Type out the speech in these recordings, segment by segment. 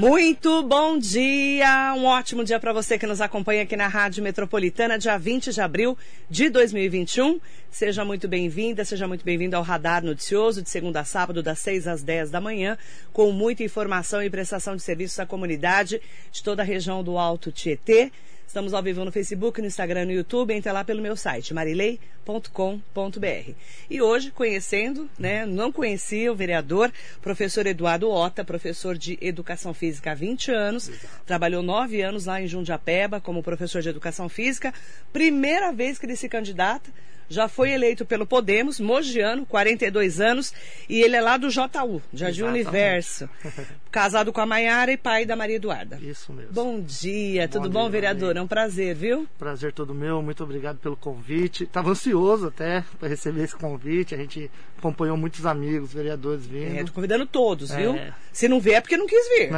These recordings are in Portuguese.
Muito bom dia, um ótimo dia para você que nos acompanha aqui na Rádio Metropolitana, dia 20 de abril de 2021. Seja muito bem-vinda, seja muito bem-vindo ao Radar Noticioso, de segunda a sábado, das 6 às 10 da manhã, com muita informação e prestação de serviços à comunidade de toda a região do Alto Tietê. Estamos ao vivo no Facebook, no Instagram, no YouTube. Entre lá pelo meu site, marilei.com.br. E hoje, conhecendo, né, não conhecia o vereador, professor Eduardo Ota, professor de Educação Física há 20 anos. Exato. Trabalhou nove anos lá em Jundiapeba como professor de Educação Física. Primeira vez que ele se candidata já foi eleito pelo Podemos, Mogiano, 42 anos, e ele é lá do JU, Jardim. Universo. Casado com a Maiara e pai da Maria Eduarda. Isso mesmo. Bom dia, bom tudo dia, bom, vereador? É um prazer, viu? Prazer todo meu, muito obrigado pelo convite. Estava ansioso até para receber esse convite. A gente acompanhou muitos amigos, vereadores vindo. É, tô convidando todos, é. viu? Se não vier é porque não quis vir.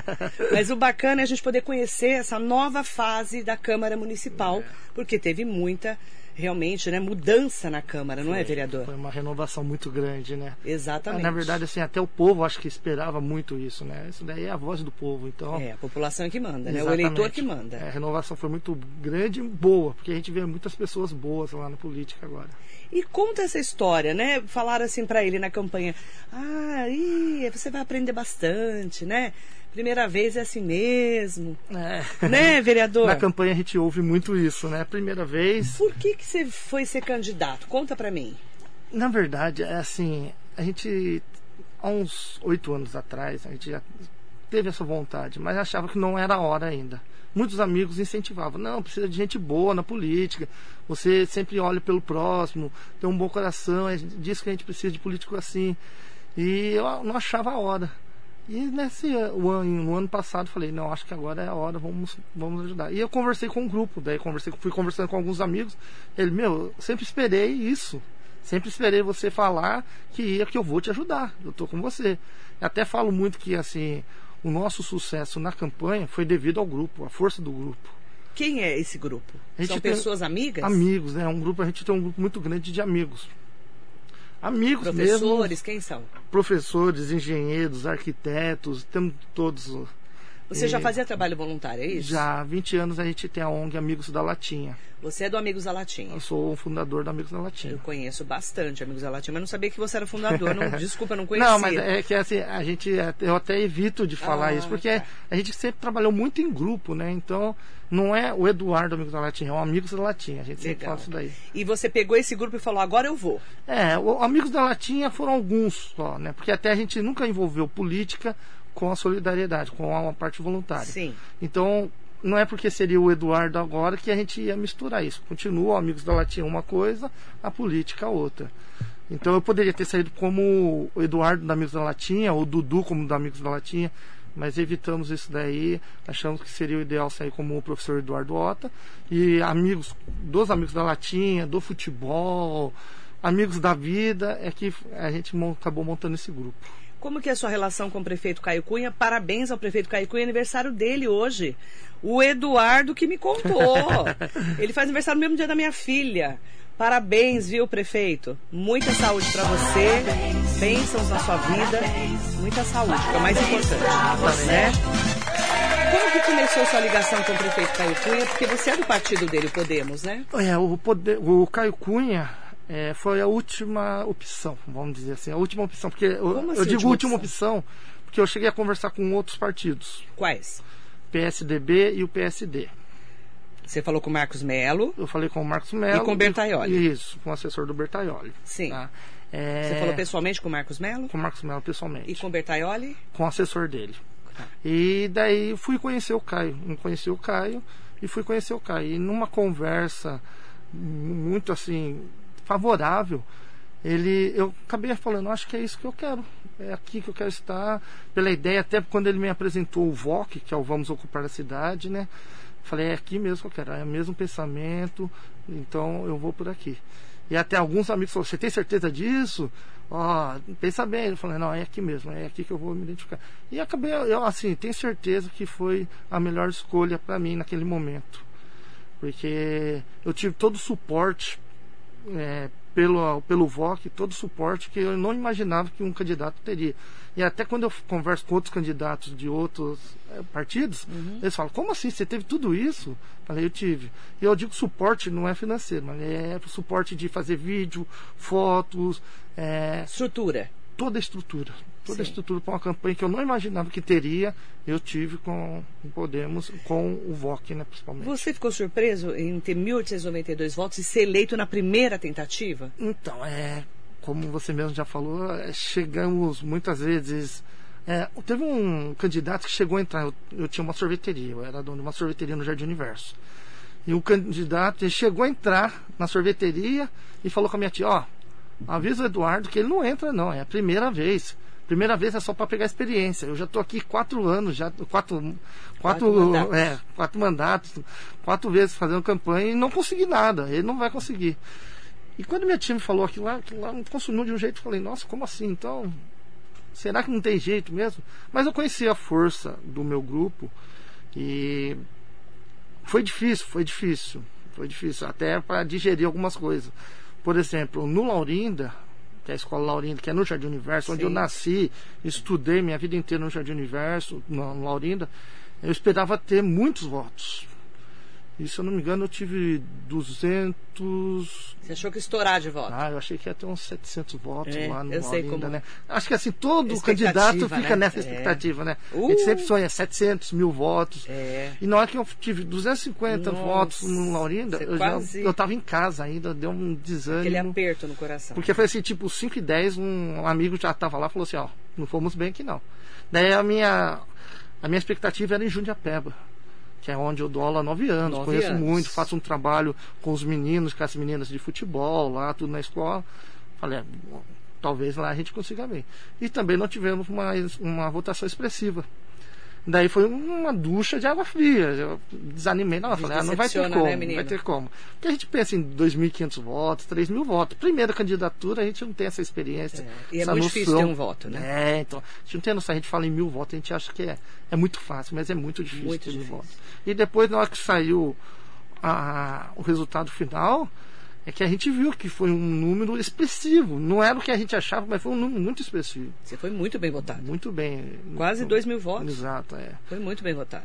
Mas o bacana é a gente poder conhecer essa nova fase da Câmara Municipal, é. porque teve muita realmente, né, mudança na Câmara, foi, não é, vereador? Foi uma renovação muito grande, né? Exatamente. Na verdade, assim, até o povo acho que esperava muito isso, né? Isso daí é a voz do povo, então... É, a população é que manda, né? O eleitor que manda. É, a renovação foi muito grande e boa, porque a gente vê muitas pessoas boas lá na política agora. E conta essa história, né? Falaram assim para ele na campanha, ah, ih, você vai aprender bastante, né? Primeira vez é assim mesmo. É. Né, vereador? Na campanha a gente ouve muito isso, né? Primeira vez. Por que, que você foi ser candidato? Conta para mim. Na verdade, é assim, a gente, há uns oito anos atrás, a gente já teve essa vontade, mas achava que não era a hora ainda. Muitos amigos incentivavam, não, precisa de gente boa na política, você sempre olha pelo próximo, tem um bom coração, diz que a gente precisa de político assim. E eu não achava a hora. E nesse o ano, no ano passado falei, não, acho que agora é a hora, vamos, vamos ajudar. E eu conversei com um grupo, daí conversei, fui conversando com alguns amigos. Ele, meu, sempre esperei isso. Sempre esperei você falar que ia que eu vou te ajudar. Eu tô com você. Eu até falo muito que assim, o nosso sucesso na campanha foi devido ao grupo, à força do grupo. Quem é esse grupo? São pessoas amigas? Amigos, né? Um grupo, a gente tem um grupo muito grande de amigos amigos Professores, mesmo, quem são? Professores, engenheiros, arquitetos, temos todos. Você já fazia trabalho voluntário, é isso? Já, há 20 anos a gente tem a ONG Amigos da Latinha. Você é do Amigos da Latinha? Eu sou o fundador do Amigos da Latinha. Eu conheço bastante Amigos da Latinha, mas não sabia que você era fundador. Não, desculpa, não conhecia. Não, mas é que assim, a gente, eu até evito de falar ah, isso, porque tá. a gente sempre trabalhou muito em grupo, né? Então, não é o Eduardo Amigos da Latinha, é o Amigos da Latinha. A gente Legal. sempre fala isso daí. E você pegou esse grupo e falou, agora eu vou. É, o Amigos da Latinha foram alguns só, né? Porque até a gente nunca envolveu política com a solidariedade, com a parte voluntária. Sim. Então, não é porque seria o Eduardo agora que a gente ia misturar isso. Continua, Amigos da Latinha uma coisa, a política outra. Então eu poderia ter saído como o Eduardo da Amigos da Latinha, ou o Dudu como da Amigos da Latinha, mas evitamos isso daí, achamos que seria o ideal sair como o professor Eduardo Ota, e amigos dos Amigos da Latinha, do futebol, amigos da vida, é que a gente acabou montando esse grupo. Como que é a sua relação com o prefeito Caio Cunha? Parabéns ao prefeito Caio Cunha, aniversário dele hoje. O Eduardo que me contou. Ele faz aniversário no mesmo dia da minha filha. Parabéns, viu, prefeito? Muita saúde para você, bênçãos na sua vida, muita saúde, que é o mais importante, né? Como que começou sua ligação com o prefeito Caio Cunha? Porque você é do partido dele, Podemos, né? É, o, poder, o Caio Cunha é, foi a última opção, vamos dizer assim, a última opção, porque eu, assim, eu digo última opção? opção porque eu cheguei a conversar com outros partidos. Quais? PSDB e o PSD. Você falou com o Marcos Melo? Eu falei com o Marcos Melo. E com o Bertaioli? Isso, com o assessor do Bertaioli. Sim. Tá? É... Você falou pessoalmente com o Marcos Melo? Com o Marcos Melo pessoalmente. E com o Bertaioli? Com o assessor dele. Tá. E daí fui conhecer o Caio. Não conheci o Caio e fui conhecer o Caio. E numa conversa muito assim favorável, ele, eu acabei falando, acho que é isso que eu quero, é aqui que eu quero estar, pela ideia, até quando ele me apresentou o VOC, que é o Vamos Ocupar a Cidade, né? Falei, é aqui mesmo que eu quero, é o mesmo pensamento, então eu vou por aqui. E até alguns amigos falaram, você tem certeza disso? Ó, oh, pensa bem. Eu falei, não, é aqui mesmo, é aqui que eu vou me identificar. E acabei, eu assim, tenho certeza que foi a melhor escolha para mim naquele momento. Porque eu tive todo o suporte é, pelo, pelo VOC todo o suporte que eu não imaginava que um candidato teria. E até quando eu converso com outros candidatos de outros é, partidos, uhum. eles falam, como assim? Você teve tudo isso? Eu falei, eu tive. E eu digo suporte não é financeiro, mas é suporte de fazer vídeo, fotos. É, estrutura. Toda a estrutura. Toda a estrutura para uma campanha que eu não imaginava que teria, eu tive com o Podemos, com o VOC, né, principalmente. Você ficou surpreso em ter 1.892 votos e ser eleito na primeira tentativa? Então, é, como você mesmo já falou, é, chegamos muitas vezes. É, teve um candidato que chegou a entrar. Eu, eu, tinha uma sorveteria, eu era dono de uma sorveteria no Jardim Universo. E o candidato chegou a entrar na sorveteria e falou com a minha tia: Ó, avisa o Eduardo que ele não entra, não, é a primeira vez. Primeira vez é só para pegar experiência. Eu já estou aqui quatro anos, já quatro, quatro, quatro mandatos. É, quatro mandatos, quatro vezes fazendo campanha e não consegui nada. Ele não vai conseguir. E quando minha tia me falou aquilo lá, aquilo lá consumiu de um jeito, eu falei, nossa, como assim? Então, será que não tem jeito mesmo? Mas eu conheci a força do meu grupo e foi difícil, foi difícil, foi difícil, até para digerir algumas coisas. Por exemplo, no Laurinda, que é a escola Laurinda, que é no Jardim Universo, Sim. onde eu nasci, estudei minha vida inteira no Jardim Universo, no Laurinda, eu esperava ter muitos votos. E se eu não me engano, eu tive 200. Você achou que estourar de votos? Ah, eu achei que ia ter uns 700 votos é, lá no eu sei ainda, como... né? Acho que assim, todo candidato fica né? nessa é. expectativa, é. né? Uh! A gente sempre sonha 700 mil votos. É. E na hora que eu tive 250 Nossa, votos no Laurinda, eu, quase... já, eu tava em casa ainda, deu um desânimo. Aquele aperto no coração. Porque foi assim, tipo, 5 e 10, um amigo já tava lá e falou assim: ó, não fomos bem aqui não. Daí a minha, a minha expectativa era em Jundiapeba que é onde eu dou aula há nove anos. Nove Conheço anos. muito, faço um trabalho com os meninos, com as meninas de futebol, lá, tudo na escola. Falei, é, talvez lá a gente consiga ver. E também não tivemos uma, uma votação expressiva. Daí foi uma ducha de água fria. Eu desanimei, não, falei, ah, não vai ter como, né, não vai ter como. Porque a gente pensa em 2.500 votos, 3.000 votos. Primeira candidatura, a gente não tem essa experiência. É. E é muito noção. difícil ter um voto, né? É, então, a gente não tem noção, a gente fala em mil votos, a gente acha que é, é muito fácil, mas é muito difícil muito ter difícil. votos. E depois, na hora que saiu a, o resultado final, é que a gente viu que foi um número expressivo. Não era o que a gente achava, mas foi um número muito expressivo. Você foi muito bem votado. Muito bem. Quase 2 mil votos. Exato, é. Foi muito bem votado.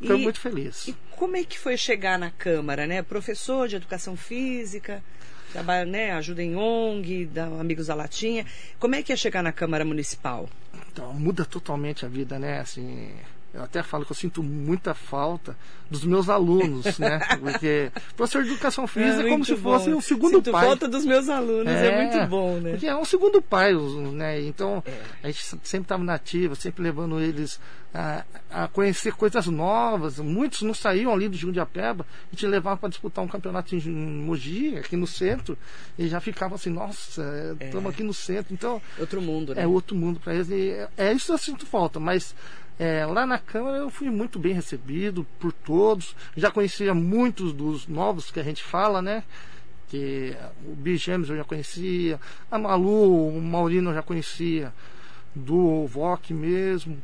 Estou muito feliz. E como é que foi chegar na Câmara, né? Professor de Educação Física, trabalha, né? Ajuda em ONG, da Amigos da Latinha. Como é que é chegar na Câmara Municipal? Então, muda totalmente a vida, né? Assim, eu até falo que eu sinto muita falta dos meus alunos, né? Porque professor de educação física é, é como se fosse um segundo sinto pai. falta dos meus alunos, é, é, muito bom, né? Porque é um segundo pai, né? Então, é. a gente sempre estava nativa, sempre levando eles a, a, conhecer coisas novas. Muitos não saíam ali do Jundiapeba, a gente levava para disputar um campeonato em Mogi, aqui no centro, e já ficava assim, nossa, estamos é. aqui no centro. Então, outro mundo, né? É outro mundo para eles. E é isso que eu sinto falta, mas é, lá na Câmara eu fui muito bem recebido por todos. Já conhecia muitos dos novos que a gente fala, né? Que o Bigêmeos eu já conhecia, a Malu, o Maurino eu já conhecia, do VOC mesmo.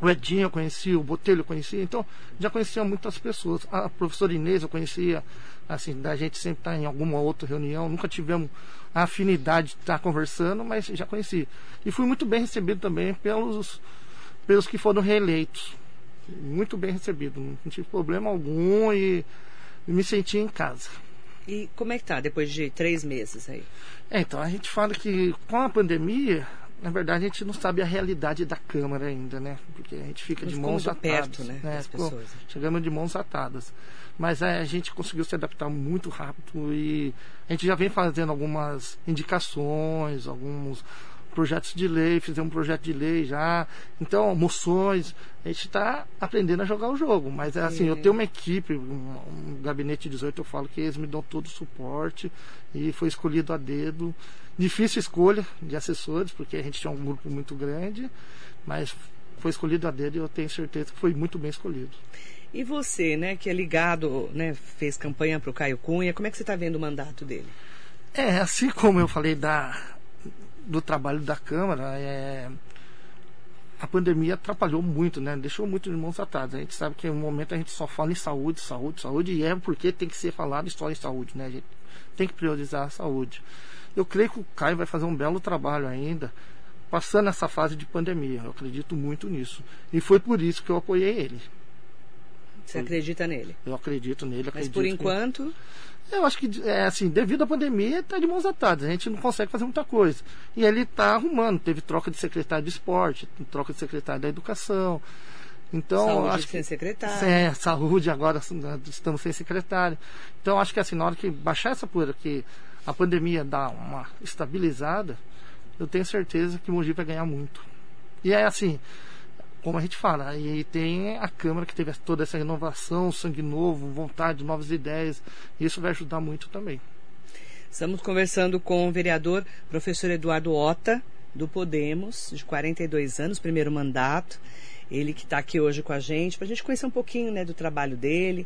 O Edinho eu conhecia, o Botelho eu conhecia, então já conhecia muitas pessoas. A professora Inês eu conhecia, assim, da gente sempre estar tá em alguma outra reunião, nunca tivemos a afinidade de estar conversando, mas já conheci. E fui muito bem recebido também pelos pelos que foram reeleitos. Muito bem recebido, não tive problema algum e me senti em casa. E como é que tá depois de três meses aí? É, então, a gente fala que com a pandemia, na verdade, a gente não sabe a realidade da Câmara ainda, né? Porque a gente fica de mãos atadas. perto, né? né? pessoas. Chegamos de mãos atadas. Mas é, a gente conseguiu se adaptar muito rápido e a gente já vem fazendo algumas indicações, alguns projetos de lei, fizemos um projeto de lei já. Então, moções, a gente está aprendendo a jogar o jogo. Mas é assim, eu tenho uma equipe, um, um gabinete 18, eu falo que eles me dão todo o suporte e foi escolhido a dedo. Difícil escolha de assessores, porque a gente tinha um grupo muito grande, mas foi escolhido a dedo e eu tenho certeza que foi muito bem escolhido. E você, né, que é ligado, né, fez campanha para o Caio Cunha, como é que você está vendo o mandato dele? É, assim como eu falei da do trabalho da Câmara é, a pandemia atrapalhou muito, né? Deixou muito de mãos atadas. A gente sabe que no momento a gente só fala em saúde, saúde, saúde, e é porque tem que ser falado só em saúde, né? A gente tem que priorizar a saúde. Eu creio que o Caio vai fazer um belo trabalho ainda, passando essa fase de pandemia. Eu acredito muito nisso. E foi por isso que eu apoiei ele. Você acredita nele? Eu acredito nele. Mas por enquanto. Eu acho que, é, assim, devido à pandemia, está de mãos atadas. A gente não consegue fazer muita coisa. E ele está arrumando. Teve troca de secretário de esporte, troca de secretário da educação. Então, saúde acho sem que, secretário. É, saúde, agora estamos sem secretário. Então, acho que, assim, na hora que baixar essa poeira, que a pandemia dá uma estabilizada, eu tenho certeza que o Mogi vai ganhar muito. E é assim, como a gente fala, e tem a Câmara que teve toda essa renovação, sangue novo, vontade, novas ideias, e isso vai ajudar muito também. Estamos conversando com o vereador professor Eduardo Ota, do Podemos, de 42 anos, primeiro mandato. Ele que está aqui hoje com a gente, para a gente conhecer um pouquinho né, do trabalho dele,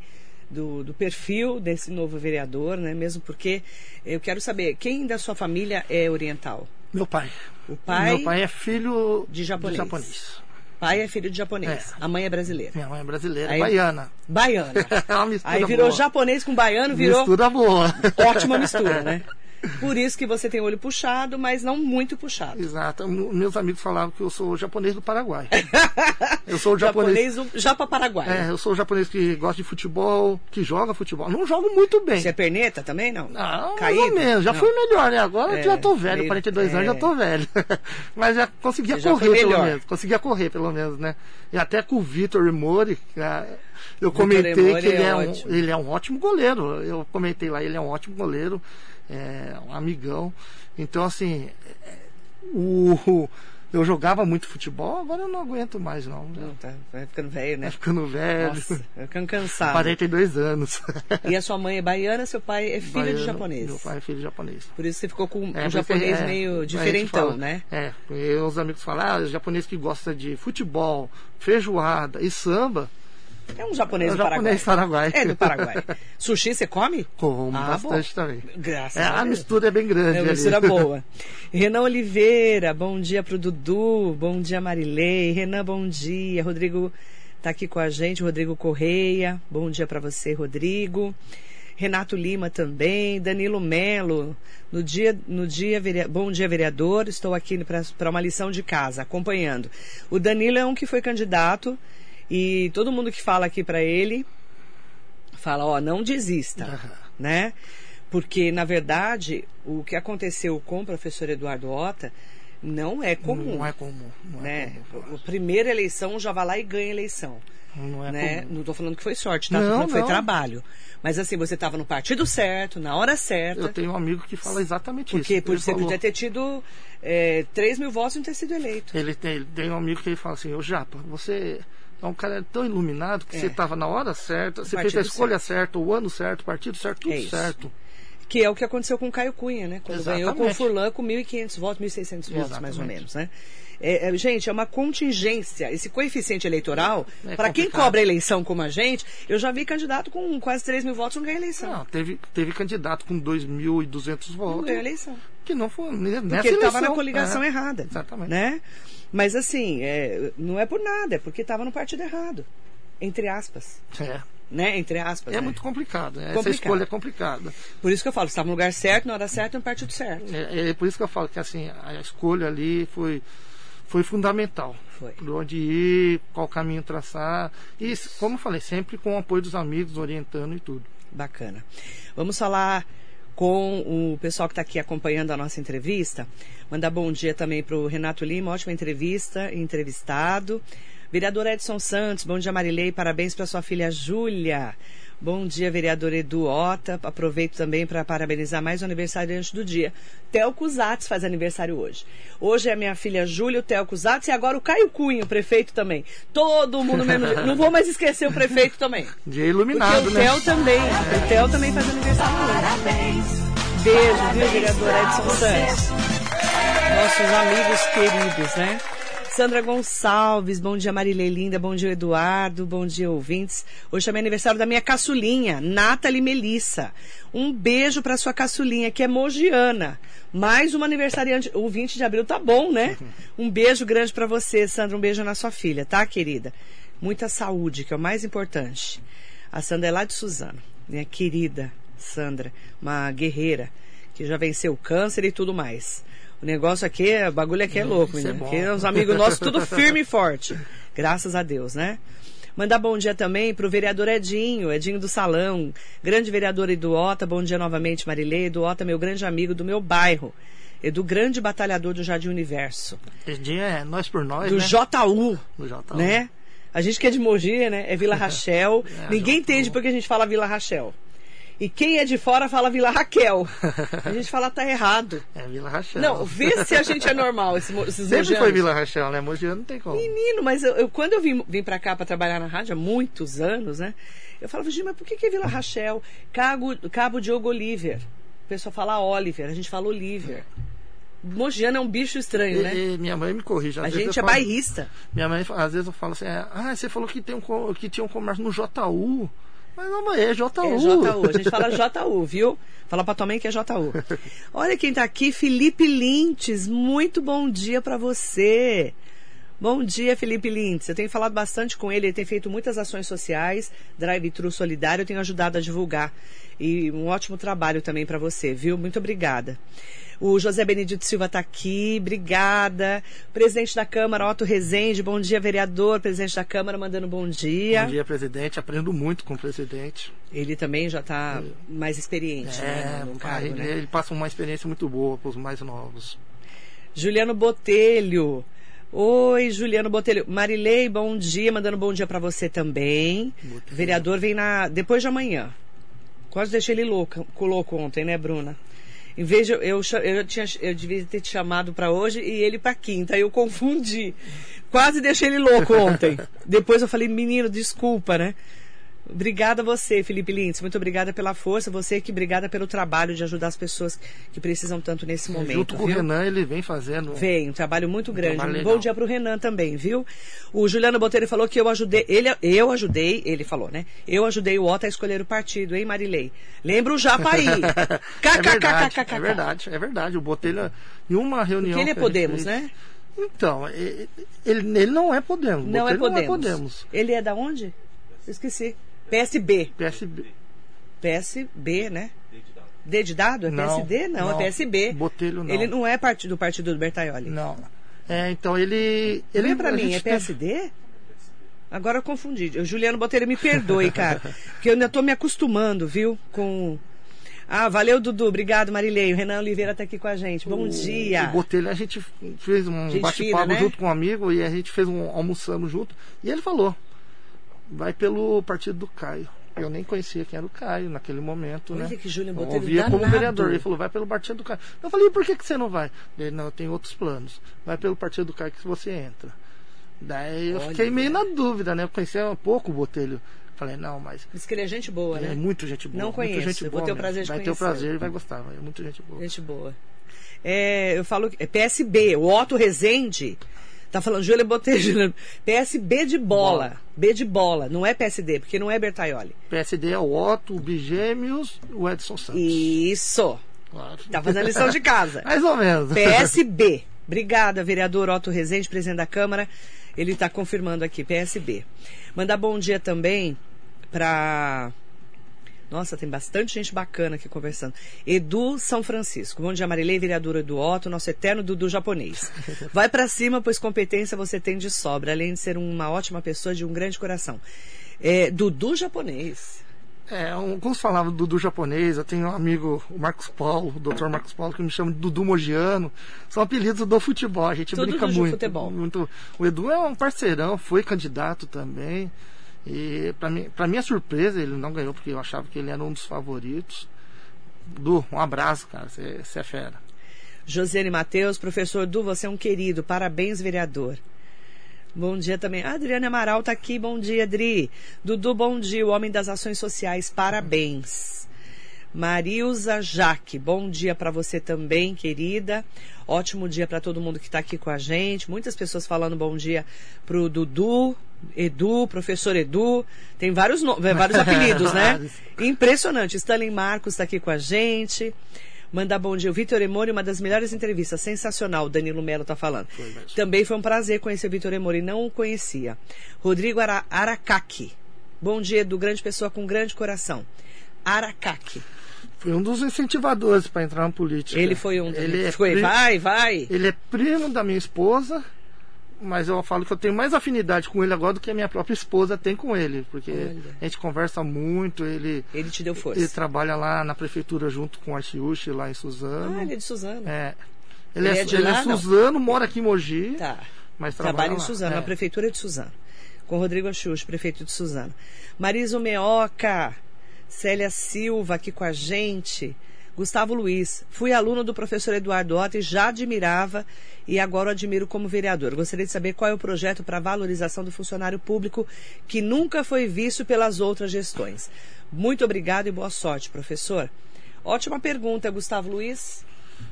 do, do, perfil desse novo vereador, né? Mesmo porque eu quero saber, quem da sua família é oriental? Meu pai. O pai? Meu pai é filho de japonês. De japonês pai é filho de japonês. É. A mãe é brasileira. Minha mãe é brasileira, Aí, baiana. Baiana. é uma mistura Aí virou boa. japonês com baiano, virou. Mistura boa. Ótima mistura, né? Por isso que você tem olho puxado, mas não muito puxado. Exato. Meus amigos falavam que eu sou japonês do Paraguai. eu sou o japonês. japonês do Japa Paraguai. É, eu sou o japonês que gosta de futebol, que joga futebol. Não jogo muito bem. Você é perneta também, não? Não, Caído? mais ou menos. Já não. fui melhor, né? Agora é, já tô velho, meio, 42 é. anos já tô velho. mas já conseguia Você correr, já pelo menos. Conseguia correr, pelo menos, né? E até com o Vitor Mori, eu comentei que ele é, é um, ele é um ótimo goleiro. Eu comentei lá, ele é um ótimo goleiro é, um amigão. Então, assim, o, eu jogava muito futebol, agora eu não aguento mais, não. não tá, vai ficando velho, né? Vai ficando velho. Nossa, vai ficando cansado. 42 anos. E a sua mãe é baiana, seu pai é filho Baiano, de japonês. Meu pai é filho de japonês. Por isso você ficou com é, um japonês é, meio diferentão, fala, né? É, e os amigos falam, ah, japonês que gosta de futebol, feijoada e samba. É um japonês é um do japonês Paraguai. Paraguai. É do Paraguai. Sushi você come? Como, ah, bastante bom. também. Graças é, a, a mistura é bem grande. É uma mistura boa. Renan Oliveira, bom dia pro Dudu, bom dia Marilei. Renan, bom dia. Rodrigo tá aqui com a gente, Rodrigo Correia. Bom dia para você, Rodrigo. Renato Lima também, Danilo Melo, no dia, no dia, bom dia vereador, estou aqui para uma lição de casa, acompanhando. O Danilo é um que foi candidato e todo mundo que fala aqui para ele fala, ó, não desista, uhum. né? Porque, na verdade, o que aconteceu com o professor Eduardo Ota não é comum. Não é comum. Não né? é comum, a primeira eleição já vai lá e ganha a eleição. Não é né? comum. Não estou falando que foi sorte, tá? Não, tô falando que não. foi trabalho. Mas assim, você estava no partido certo, na hora certa. Eu tenho um amigo que fala exatamente porque, isso. Porque você podia ter tido é, 3 mil votos e não ter sido eleito. Ele tem, ele tem um amigo que ele fala assim, ô Japa, você é um cara tão iluminado que É. você estava na hora certa, O você fez a escolha certa, o ano certo, o partido certo, tudo É certo. Que é o que aconteceu com o Caio Cunha, né? Quando ganhou com o Exatamente. Furlan com 1.500 votos, 1.600 votos, mais ou Exatamente. menos, né? É, é, gente, é uma contingência. Esse coeficiente eleitoral, É para quem cobra a eleição como a gente, eu já vi candidato com quase 3 mil votos não ganha eleição. Não, teve, teve candidato com 2.200 Não votos ganha eleição. que não foi nessa Porque ele estava na coligação É, errada. Exatamente. Né? Mas assim, é, não é por nada, é porque estava no partido errado. Entre aspas. É, Né? Entre aspas. é né? muito complicado. né? Essa Complicado. escolha é complicada. Por isso que eu falo, estava no lugar certo, na hora certa, no partido certo. É, é por isso que eu falo que assim, a escolha ali foi, foi fundamental. Foi. Por onde ir, qual caminho traçar. E, como eu falei, sempre com o apoio dos amigos, orientando e tudo. Bacana. Vamos falar com o pessoal que está aqui acompanhando a nossa entrevista. Mandar bom dia também para o Renato Lima, ótima entrevista, entrevistado. Vereador Edson Santos, bom dia Marilei, parabéns para sua filha Júlia. Bom dia, vereador Edu Ota. Aproveito também para parabenizar mais o aniversariante do dia. Theo Cusatz faz aniversário hoje. Hoje é a minha filha Júlia, o Theo Cusatz e agora o Caio Cunha, o prefeito também. Todo mundo menos. Não vou mais esquecer o prefeito também. Dia iluminado, Porque o né? Theo também. O Theo também faz aniversário hoje. Beijo, viu, vereador Edson Santos? Nossos amigos queridos, né? Sandra Gonçalves, bom dia Marilei Linda, bom dia Eduardo, bom dia ouvintes. Hoje também é aniversário da minha caçulinha, Nathalie Melissa. Um beijo para sua caçulinha, que é mogiana. Mais uma aniversariante, o 20 de abril tá bom, né? Um beijo grande para você, Sandra, um beijo na sua filha, tá, querida? Muita saúde, que é o mais importante. A Sandra é lá de Suzano, minha querida Sandra, uma guerreira que já venceu o câncer e tudo mais. O negócio aqui, o bagulho aqui é louco, é menino. bom. Aqui os amigos nossos tudo firme e forte. Graças a Deus, né? Mandar bom dia também pro vereador Edinho, Edinho do Salão, grande vereador Eduota, bom dia novamente, Marilei. Eduota, meu grande amigo do meu bairro. Edu, grande batalhador do Jardim Universo. Dia é nós por nós, Do né? JU, Do JU. né? A gente que é de Mogi, né? É Vila Rachel. É, Ninguém entende porque a gente fala Vila Rachel. E quem é de fora fala Vila Raquel. A gente fala tá errado. É Vila Rachel. Não, vê se a gente é normal, esse, mo- esses Sempre mogianos. foi Vila Rachel, né? Mogiano não tem como. Menino, mas eu, eu- quando eu vim, vim pra cá pra trabalhar na rádio há muitos anos, né? Eu falava, gente, mas por que, que é Vila Rachel? Cabo, Cabo Diogo Oliver. O pessoal fala Oliver, a gente fala Oliver. Mogiano é um bicho estranho, né? E, e minha mãe me corrige. A gente é falo- bairrista. Minha mãe, às vezes eu falo assim, ah, você falou que, tem um, que tinha um comércio no JU. Mas não, mãe, é JU. É JU, a gente fala JU, viu? Fala pra tua mãe que é JU. Olha quem tá aqui, Felipe Lintes. Muito bom dia pra você. Bom dia, Felipe Lintes. Eu tenho falado bastante com ele, ele tem feito muitas ações sociais, drive-thru solidário, eu tenho ajudado a divulgar. E um ótimo trabalho também pra você, viu? Muito obrigada. O José Benedito Silva está aqui, obrigada. Presidente da Câmara, Otto Rezende, bom dia, vereador. Presidente da Câmara, mandando bom dia. Bom dia, presidente. Aprendo muito com o presidente. Ele também já está mais experiente né, É, no cargo, ele, né? ele passa uma experiência muito boa para os mais novos. Juliano Botelho. Oi, Juliano Botelho. Marilei, bom dia. Mandando bom dia para você também. Botelho. Vereador vem na depois de amanhã. Quase deixei ele louco, louco ontem, né, Bruna? Em vez de eu, eu, eu tinha, eu devia ter te chamado para hoje e ele para quinta. Eu confundi. Quase deixei ele louco ontem. Depois eu falei, menino, desculpa, né? Obrigada a você, Felipe Lintz. Muito obrigada pela força. Você que obrigada pelo trabalho de ajudar as pessoas que precisam tanto nesse momento. Junto com viu? o Renan, ele vem fazendo. Vem, um trabalho muito grande. trabalho Um bom dia para o Renan também, viu? O Juliano Botelho falou que eu ajudei, ele, eu ajudei, ele falou, né? Eu ajudei o Otto a escolher o partido, hein, Marilei? Lembra o Japaí. é verdade, é verdade, é verdade. O Botelho, em uma reunião. Porque ele é Podemos, fez- né? Então, ele, ele não é Podemos. Não é Podemos. Não é Podemos. Ele é da onde? Esqueci. PSB. PSB. PSB, né? D de dado? É Não, PSD? Não, é não. PSB. Botelho não. Ele não é partido do partido do Bertaioli. Não. É, então ele. ele Vem pra a mim, é teve- PSD? Agora eu confundi. O Juliano Botelho me perdoe, cara. porque eu ainda tô me acostumando, viu? Com. Ah, valeu, Dudu. Obrigado, Marilei. O Renan Oliveira tá aqui com a gente. Bom O- dia. O Botelho, a gente fez um bate-papo né? junto com um amigo e a gente fez um almoçando junto. E ele falou: vai pelo partido do Caio. Eu nem conhecia quem era o Caio naquele momento, Olha né? que Júlio Eu ouvia como danado. vereador. Ele falou: vai pelo partido do Caio. Eu falei: e por que, que você não vai? Ele: não, eu tenho outros planos. Vai pelo partido do Caio que você entra. Daí eu Olha, fiquei meio na dúvida, né? Eu conhecia um pouco o Botelho. Falei: não, mas. Diz que ele é gente boa, né? é muito gente boa. Não conheço, gente eu vou boa ter o prazer de Vai ter o prazer e vai gostar. É muito gente boa. Gente boa. É, eu falo é PSB, o Otto Rezende. Tá falando, Júlia Botelho, PSB de bola. Bola. B de bola, não é PSD, porque não é Bertaioli. PSD é o Otto, o Bigêmeos o Edson Santos. Isso. Claro. Tá fazendo lição de casa. Mais ou menos. PSB. Obrigada, vereador Otto Rezende, presidente da Câmara. Ele está confirmando aqui, PSB. Mandar bom dia também para. Nossa, tem bastante gente bacana aqui conversando. Edu São Francisco. Bom dia, Marilei, vereador Edu Otto, nosso eterno Dudu japonês. Vai para cima, pois competência você tem de sobra, além de ser uma ótima pessoa de um grande coração. É, Dudu japonês. É, alguns falavam do Dudu japonês, eu tenho um amigo, o Marcos Paulo, o Dr. Marcos Paulo, que me chama de Dudu Mogiano. São apelidos do futebol, a gente Tudo brinca muito, futebol. muito. O Edu é um parceirão, foi candidato também. E para mim, para minha surpresa, ele não ganhou porque eu achava que ele era um dos favoritos. Du, um abraço, cara, você é fera. Josiane Matheus, professor Du, você é um querido. Parabéns, vereador. Bom dia também. A Adriane Amaral tá aqui. Bom dia, Adri. Dudu, bom dia. O homem das ações sociais. Parabéns. Marilza Jaque, bom dia para você também, querida. Ótimo dia para todo mundo que está aqui com a gente. Muitas pessoas falando bom dia pro Dudu, Edu, professor Edu. Tem vários, no... vários apelidos, né? Impressionante. Stanley Marcos está aqui com a gente. Mandar bom dia. O Vitor Emori, uma das melhores entrevistas. Sensacional, o Danilo Melo está falando. Foi Também foi um prazer conhecer o Vitor Emori, não o conhecia. Rodrigo Ara Aracaki. Bom dia, do grande pessoa com grande coração. Aracaki. Foi um dos incentivadores para entrar na política. Ele foi um. Ele é foi, primo, vai, vai. Ele é primo da minha esposa, mas eu falo que eu tenho mais afinidade com ele agora do que a minha própria esposa tem com ele, porque Olha. a gente conversa muito. Ele. Ele te deu força. Ele trabalha lá na prefeitura junto com o Archiuchi, lá em Suzano. Ah, ele é de Suzano. É. Ele, ele é, é, de ele é lá, é Suzano, não? mora aqui em Mogi. Tá. Mas trabalha, trabalha em Suzano, é. na prefeitura de Suzano. Com Rodrigo Axux, prefeito de Suzano. Marisa Meoca, Célia Silva aqui com a gente. Gustavo Luiz, fui aluno do professor Eduardo Otto e já admirava e agora o admiro como vereador. Gostaria de saber qual é o projeto para valorização do funcionário público que nunca foi visto pelas outras gestões. Muito obrigado e boa sorte, professor. Ótima pergunta, Gustavo Luiz.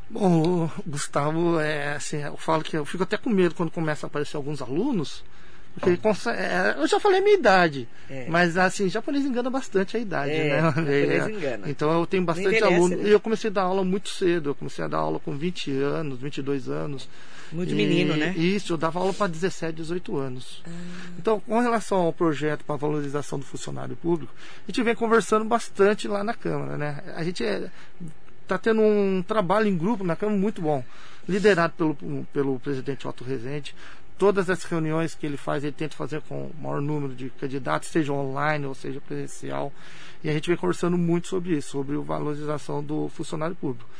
Bom, Gustavo, é assim, eu falo que eu fico até com medo quando começa a aparecer alguns alunos, porque é, eu já falei a minha idade, é. mas assim, japonês engana bastante a idade, é, né? Japonês engana. Então eu tenho bastante aluno. Né? E eu comecei a dar aula muito cedo, eu comecei a dar aula com 20 anos, 22 anos. Muito e, menino, né? Isso, eu dava aula para 17, 18 anos. Ah. Então, com relação ao projeto para valorização do funcionário público, a gente vem conversando bastante lá na Câmara, né? A gente está é, tendo um trabalho em grupo na Câmara muito bom, liderado pelo, pelo presidente Otto Rezende todas as reuniões que ele faz, ele tenta fazer com o maior número de candidatos, seja online ou seja presencial. E a gente vem conversando muito sobre isso, sobre a valorização do funcionário público,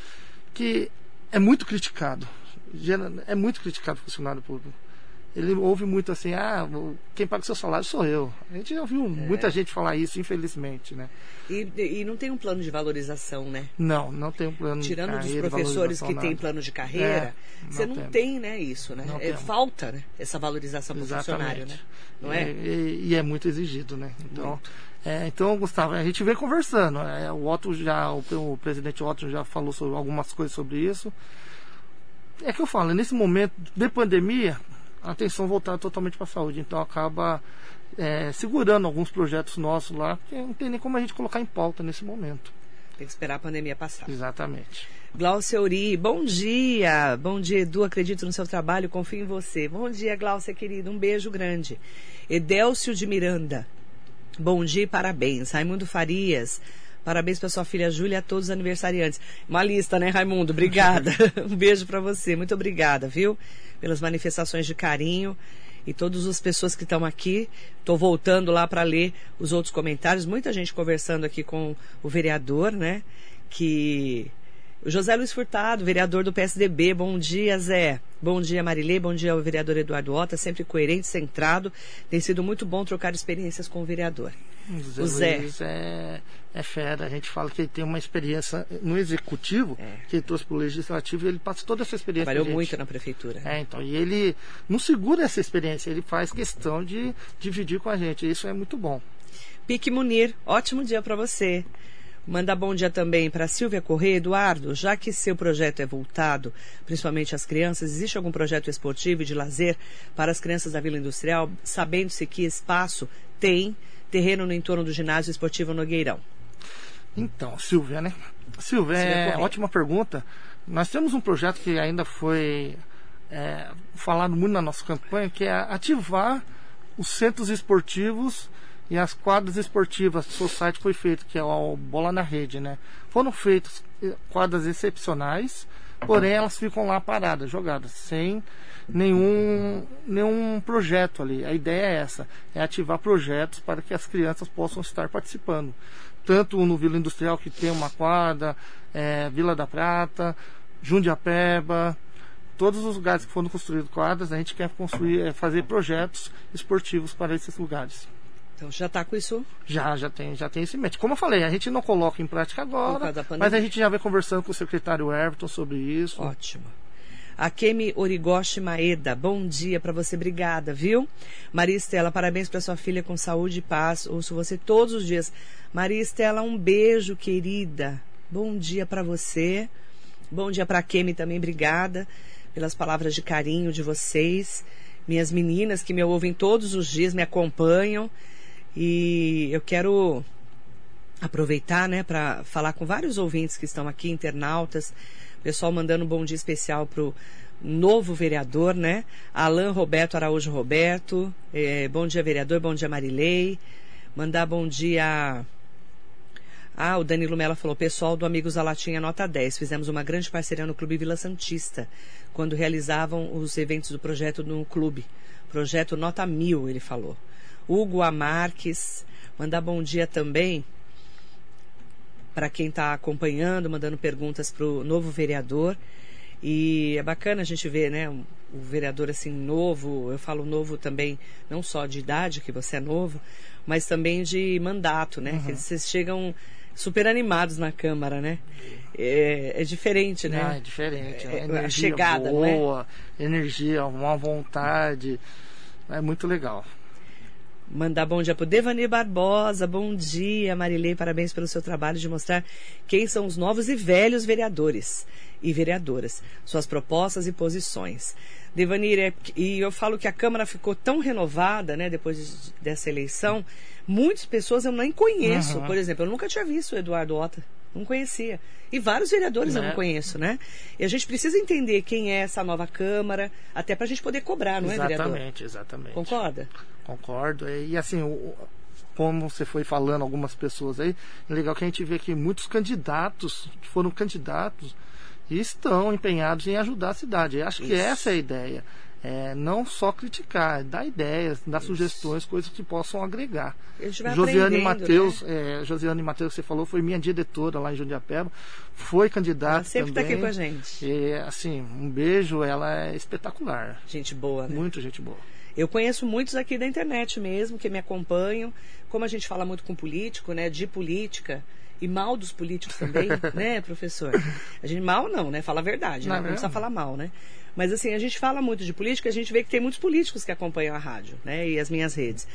que é muito criticado. É muito criticado o funcionário público ele ouve muito assim, ah, quem paga o seu salário sou eu. A gente já ouviu é. muita gente falar isso, infelizmente, né? E, e não tem um plano de valorização, né? Não, não tem um plano Tirando de carreira, dos professores que têm plano de carreira, é, você não, tem, né, isso, né? É, falta né, essa valorização para o funcionário, né? Não é? E, e, é muito exigido, né? Então, é, então, Gustavo, a gente vem conversando. É, o Otto já, o, o presidente Otto já falou sobre algumas coisas sobre isso. É que eu falo, nesse momento de pandemia, a atenção voltada totalmente para a saúde. Então acaba é, segurando alguns projetos nossos lá, que não tem nem como a gente colocar em pauta nesse momento. Tem que esperar a pandemia passar. Exatamente. Glaucia Uri, bom dia. Bom dia, Edu. Acredito no seu trabalho, confio em você. Bom dia, Glaucia, querida. Um beijo grande. Edélcio de Miranda. Bom dia e parabéns. Raimundo Farias. Parabéns para sua filha Júlia e a todos os aniversariantes. Uma lista, né, Raimundo? Obrigada. um beijo para você. Muito obrigada, viu? Pelas manifestações de carinho e todas as pessoas que estão aqui. Estou voltando lá para ler os outros comentários. Muita gente conversando aqui com o vereador, né? Que o José Luiz Furtado, vereador do PSDB. Bom dia, Zé. Bom dia, Marilê. Bom dia ao vereador Eduardo Ota, sempre coerente, centrado. Tem sido muito bom trocar experiências com o vereador. Zé o Zé Luiz é, é fera. A gente fala que ele tem uma experiência no executivo, é. que ele trouxe para o legislativo e ele passa toda essa experiência. Trabalhou muito na prefeitura. É, então. E ele não segura essa experiência, ele faz questão de dividir com a gente. Isso é muito bom. Pique Munir, ótimo dia para você. Manda bom dia também para Silvia Corrêa. Eduardo, já que seu projeto é voltado principalmente às crianças, existe algum projeto esportivo e de lazer para as crianças da Vila Industrial, sabendo-se que espaço tem terreno no entorno do ginásio esportivo Nogueirão? Então, Silvia, né? Silvia, é ótima pergunta. Nós temos um projeto que ainda foi é, falado muito na nossa campanha, que é ativar os centros esportivos e as quadras esportivas. O seu site foi feito, que é o Bola na Rede, né? Foram feitas eh, quadras excepcionais, porém elas ficam lá paradas, jogadas, sem nenhum, nenhum projeto ali. A ideia é essa, é ativar projetos para que as crianças possam estar participando. Tanto no Vila Industrial, que tem uma quadra, é, Vila da Prata, Jundiapeba, todos os lugares que foram construídos quadras, a gente quer construir, é, fazer projetos esportivos para esses lugares. Então já está com isso? Já, já tem, já tem esse método. Como eu falei, a gente não coloca em prática agora, mas a gente já vem conversando com o secretário Everton sobre isso. Ótimo. Akemi Origoshi Maeda, bom dia para você, obrigada, viu? Maria Estela, parabéns para sua filha com saúde e paz. Ouço você todos os dias. Maria Estela, um beijo, querida. Bom dia para você. Bom dia para Kemi também, obrigada pelas palavras de carinho de vocês. Minhas meninas que me ouvem todos os dias, me acompanham. E eu quero aproveitar, né, para falar com vários ouvintes que estão aqui, internautas, pessoal mandando um bom dia especial pro novo vereador, né? Alain Roberto Araújo Roberto. É, bom dia, vereador. Bom dia, Marilei. Mandar bom dia. Ah, o Danilo Mello falou, pessoal do Amigos da Latinha nota 10. Fizemos uma grande parceria no Clube Vila Santista, quando realizavam os eventos do projeto no clube. Projeto Nota Mil, ele falou. Hugo Amarques, mandar bom dia também para quem está acompanhando, mandando perguntas para o novo vereador. E é bacana a gente ver, né, o vereador assim novo, eu falo novo também, não só de idade, que você é novo, mas também de mandato, né? Uhum. Que vocês chegam super animados na Câmara, né? É, é diferente, né? Ah, é diferente. É, é a chegada, boa, é? energia, uma vontade. É muito legal. Mandar bom dia para o Devani Barbosa. Bom dia, Marilei. Parabéns pelo seu trabalho de mostrar quem são os novos e velhos vereadores e vereadoras, suas propostas e posições. Devanir, é e eu falo que a Câmara ficou tão renovada, né, depois dessa eleição, muitas pessoas eu nem conheço. Uhum. Por exemplo, eu nunca tinha visto o Eduardo Ota. Não conhecia. E vários vereadores eu não né? conheço, né? E a gente precisa entender quem é essa nova Câmara, até para a gente poder cobrar, não exatamente, é, vereador? Exatamente, exatamente. Concorda? Concordo. E assim, o, como você foi falando, algumas pessoas aí, é legal que a gente vê que muitos candidatos, que foram candidatos, estão empenhados em ajudar a cidade. Eu acho Isso. que essa é a ideia. É, não só criticar, é dar ideias, dar Isso. sugestões, coisas que possam agregar. Josiane Matheus, né? é, Josiane Matheus, que você falou, foi minha diretora lá em Jundiapeba, foi candidata ela sempre está aqui com a gente. E, assim, um beijo, ela é espetacular. Gente boa, né? Muito gente boa. Eu conheço muitos aqui da internet mesmo, que me acompanham. Como a gente fala muito com político, né, de política, e mal dos políticos também, né, professor? A gente mal não, né? Fala a verdade, não, né? Não precisa falar mal, né? Mas assim, a gente fala muito de política, a gente vê que tem muitos políticos que acompanham a rádio, né? E as minhas redes.